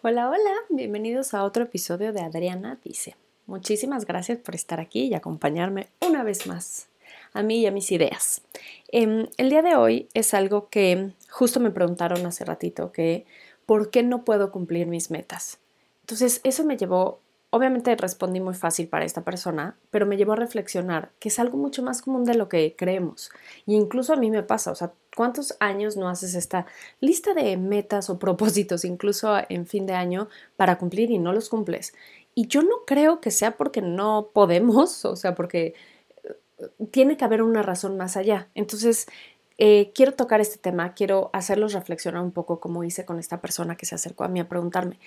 Hola, hola, bienvenidos a otro episodio de Adriana Dice. Muchísimas gracias por estar aquí y acompañarme una vez más a mí y a mis ideas. Em, el día de hoy es algo que justo me preguntaron hace ratito, que ¿por qué no puedo cumplir mis metas? Entonces, eso me llevó, obviamente respondí muy fácil para esta persona, pero me llevó a reflexionar que es algo mucho más común de lo que creemos. Y incluso a mí me pasa, o sea, ¿Cuántos años no haces esta lista de metas o propósitos, incluso en fin de año, para cumplir y no los cumples? Y yo no creo que sea porque no podemos, o sea, porque eh, tiene que haber una razón más allá. Entonces, eh, quiero tocar este tema, quiero hacerlos reflexionar un poco como hice con esta persona que se acercó a mí a preguntarme,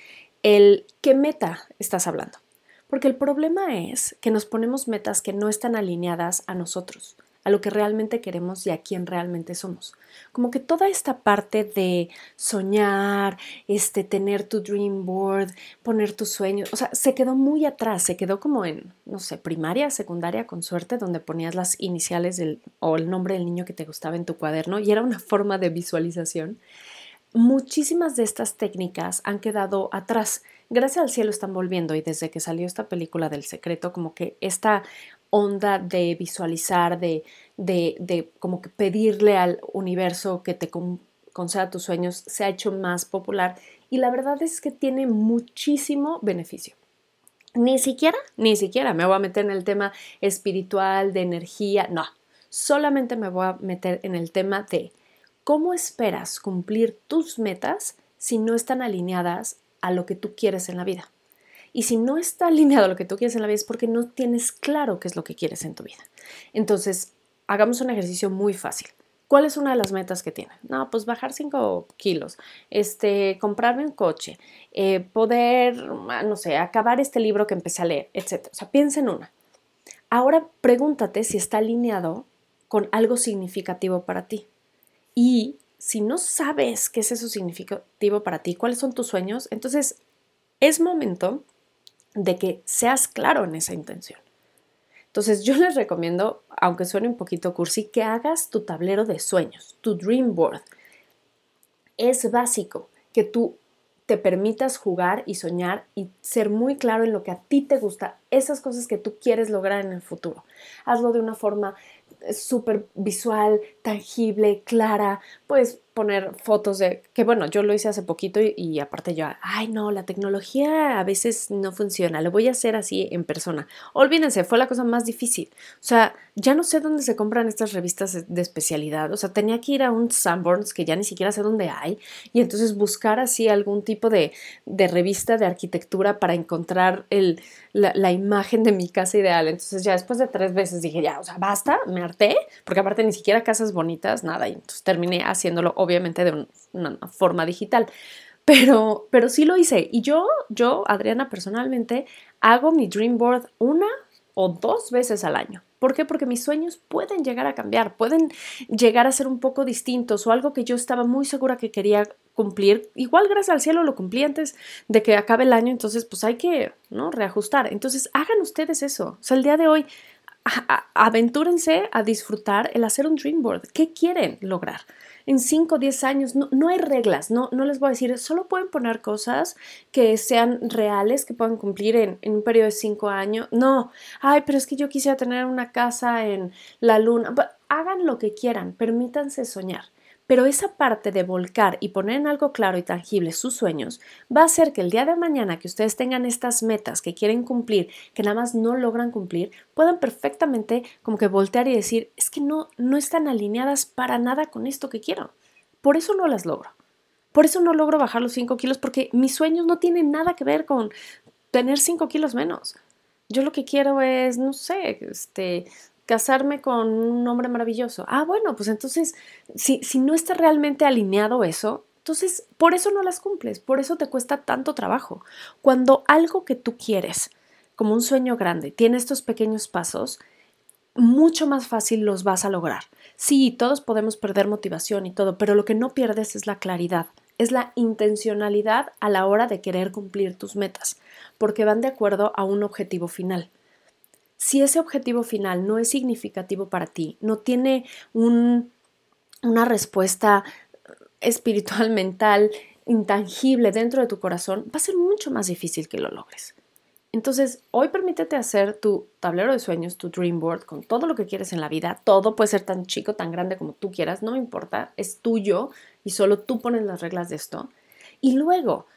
el qué meta estás hablando. Porque el problema es que nos ponemos metas que no están alineadas a nosotros a lo que realmente queremos y a quién realmente somos. Como que toda esta parte de soñar, este, tener tu dream board, poner tus sueños, o sea, se quedó muy atrás, se quedó como en, no sé, primaria, secundaria, con suerte, donde ponías las iniciales del, o el nombre del niño que te gustaba en tu cuaderno y era una forma de visualización. Muchísimas de estas técnicas han quedado atrás. Gracias al cielo están volviendo y desde que salió esta película del secreto, como que esta onda de visualizar, de, de, como que pedirle al universo que te conceda tus sueños, se ha hecho más popular y la verdad es que tiene muchísimo beneficio. Ni siquiera, ni siquiera me voy a meter en el tema espiritual, de energía, no, solamente me voy a meter en el tema de cómo esperas cumplir tus metas si no están alineadas a lo que tú quieres en la vida. Y si no está alineado a lo que tú quieres en la vida es porque no tienes claro qué es lo que quieres en tu vida. Entonces, hagamos un ejercicio muy fácil. ¿Cuál es una de las metas que tienen? No, pues bajar 5 kilos, este, comprarme un coche, eh, poder, ah, no sé, acabar este libro que empecé a leer, etc. O sea, piensa en una. Ahora pregúntate si está alineado con algo significativo para ti. Y si no sabes qué es eso significativo para ti, cuáles son tus sueños, entonces es momento de que seas claro en esa intención. Entonces yo les recomiendo, aunque suene un poquito cursi, que hagas tu tablero de sueños, tu dream board. Es básico que tú te permitas jugar y soñar y ser muy claro en lo que a ti te gusta, esas cosas que tú quieres lograr en el futuro. Hazlo de una forma súper visual, tangible, clara, puedes poner fotos de, que bueno, yo lo hice hace poquito y, aparte yo, ay no, la tecnología a veces no funciona, lo voy a hacer así en persona. Olvídense, fue la cosa más difícil. O sea, ya no sé dónde se compran estas revistas de especialidad, o sea, tenía que ir a un Sanborns que ya ni siquiera sé dónde hay y entonces buscar así algún tipo de, de revista de arquitectura para encontrar el, la, la, imagen de mi casa ideal. Entonces ya después de tres veces dije, ya, o sea, basta, me harté, porque aparte ni siquiera casas bonitas, nada, y entonces terminé haciéndolo obviamente de una forma digital. Pero, pero sí lo hice. Y yo, yo, Adriana, personalmente, hago mi Dream Board una o dos veces al año. ¿Por qué? Porque mis sueños pueden llegar a cambiar, pueden llegar a ser un poco distintos o algo que yo estaba muy segura que quería cumplir. Igual gracias al cielo lo cumplí antes de que acabe el año, entonces pues hay que ¿no? reajustar. Entonces hagan ustedes eso. O sea, el día de hoy aventúrense a disfrutar el hacer un dream board. ¿Qué quieren lograr? En 5 o 10 años no, no, hay reglas, no, no les voy a decir, solo pueden poner cosas que sean reales, que puedan cumplir en, en un periodo de 5 años. No, ay, pero es que yo quisiera tener una casa en la luna. Hagan lo que quieran, permítanse soñar. Pero esa parte de volcar y poner en algo claro y tangible sus sueños va a hacer que el día de mañana que ustedes tengan estas metas que quieren cumplir, que nada más no logran cumplir, puedan perfectamente como que voltear y decir, es que no, no están alineadas para nada con esto que quiero. Por eso no las logro. Por eso no logro bajar los 5 kilos, porque mis sueños no tienen nada que ver con tener 5 kilos menos. Yo lo que quiero es, no sé, este, casarme con un hombre maravilloso. Ah, bueno, pues entonces, si, si no está realmente alineado eso, entonces por eso no las cumples, por eso te cuesta tanto trabajo. Cuando algo que tú quieres, como un sueño grande, tiene estos pequeños pasos, mucho más fácil los vas a lograr. Sí, todos podemos perder motivación y todo, pero lo que no pierdes es la claridad, es la intencionalidad a la hora de querer cumplir tus metas, porque van de acuerdo a un objetivo final. Si ese objetivo final no es significativo para ti, no tiene una respuesta espiritual, mental, intangible dentro de tu corazón, va a ser mucho más difícil que lo logres. Entonces, hoy permítete hacer tu tablero de sueños, tu dream board, con todo lo que quieres en la vida. Todo puede ser tan chico, tan grande como tú quieras, no me importa, es tuyo y solo tú pones las reglas de esto. Y luego,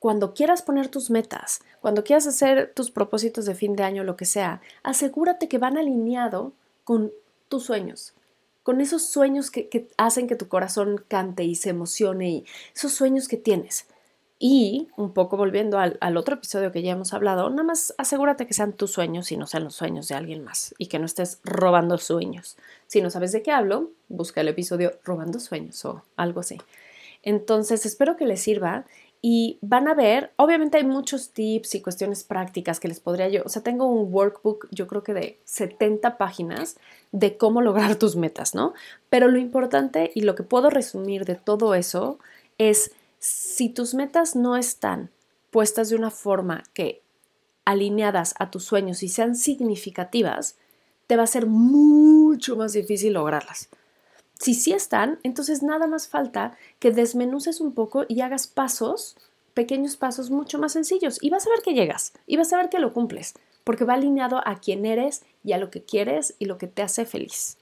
cuando quieras poner tus metas, cuando quieras hacer tus propósitos de fin de año, lo que sea, asegúrate que van alineado con tus sueños, con esos sueños que, hacen que tu corazón cante y se emocione y esos sueños que tienes. Y un poco volviendo al, al, otro episodio que ya hemos hablado, nada más asegúrate que sean tus sueños y no sean los sueños de alguien más y que no estés robando sueños. Si no sabes de qué hablo, busca el episodio Robando Sueños o algo así. Entonces, espero que les sirva y van a ver, obviamente hay muchos tips y cuestiones prácticas que les podría yo, o sea, tengo un workbook, yo creo que de 70 páginas de cómo lograr tus metas, ¿no? Pero lo importante y lo que puedo resumir de todo eso es si tus metas no están puestas de una forma que alineadas a tus sueños y sean significativas, te va a ser mucho más difícil lograrlas. Si sí están, entonces nada más falta que desmenuces un poco y hagas pasos, pequeños pasos mucho más sencillos y vas a ver que llegas y vas a ver que lo cumples, porque va alineado a quién eres y a lo que quieres y lo que te hace feliz.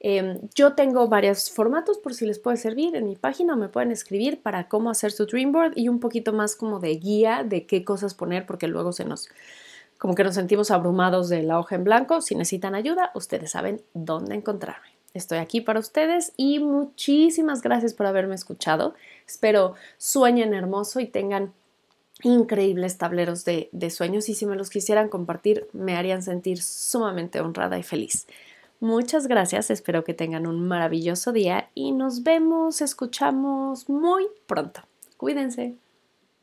Em, yo tengo varios formatos por si les puede servir en mi página, me pueden escribir para cómo hacer su dream board y un poquito más como de guía de qué cosas poner porque luego se nos como que nos sentimos abrumados de la hoja en blanco. Si necesitan ayuda, ustedes saben dónde encontrarme. Estoy aquí para ustedes y muchísimas gracias por haberme escuchado. Espero sueñen hermoso y tengan increíbles tableros de, de, sueños y si me los quisieran compartir me harían sentir sumamente honrada y feliz. Muchas gracias, espero que tengan un maravilloso día y nos vemos, escuchamos muy pronto. Cuídense.